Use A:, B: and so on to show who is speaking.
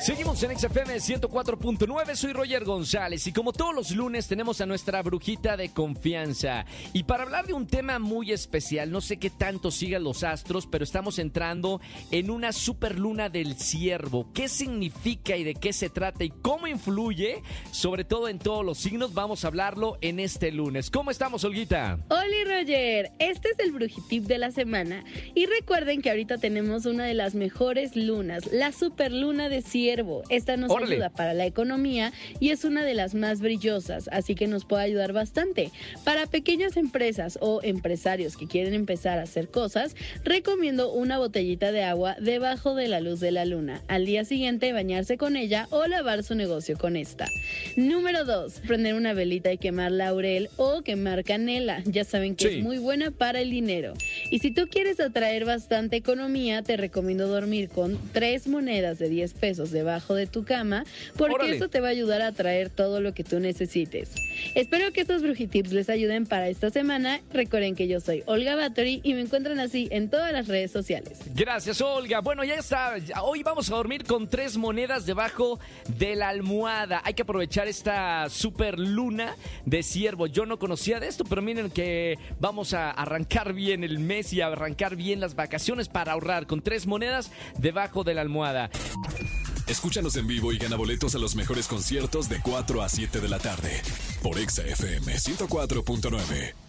A: Seguimos en XFM 104.9, soy Roger González y como todos los lunes tenemos a nuestra brujita de confianza. Y para hablar de un tema muy especial, no sé qué tanto sigan los astros, pero estamos entrando en una superluna del ciervo. ¿Qué significa y de qué se trata y cómo influye, sobre todo en todos los signos? Vamos a hablarlo en este lunes. ¿Cómo estamos, Olguita?
B: Hola Roger, este es el brujitip de la semana. Y recuerden que ahorita tenemos una de las mejores lunas, la superluna de ciervo esta nos ayuda para la economía y es una de las más brillosas, así que nos puede ayudar bastante. Para pequeñas empresas o empresarios que quieren empezar a hacer cosas, recomiendo una botellita de agua debajo de la luz de la luna. Al día siguiente bañarse con ella o lavar su negocio con esta. Número 2. Prender una velita y quemar laurel o quemar canela. Ya saben que es muy buena para el dinero. Y si tú quieres atraer bastante economía, te recomiendo dormir con tres monedas de 10 pesos debajo de tu cama, porque eso te va a ayudar a traer todo lo que tú necesites. Espero que estos brujitips les ayuden para esta semana. Recuerden que yo soy Olga Bathory y me encuentran así en todas las redes sociales.
A: Gracias, Olga. Bueno, ya está. Hoy vamos a dormir con tres monedas debajo de la almohada. Hay que aprovechar esta super luna de ciervo. Yo no conocía de esto, pero miren que vamos a arrancar bien el mes y arrancar bien las vacaciones para ahorrar con tres monedas debajo de la almohada.
C: Escúchanos en vivo y gana boletos a los mejores conciertos de 4 a 7 de la tarde por Exa FM 104.9.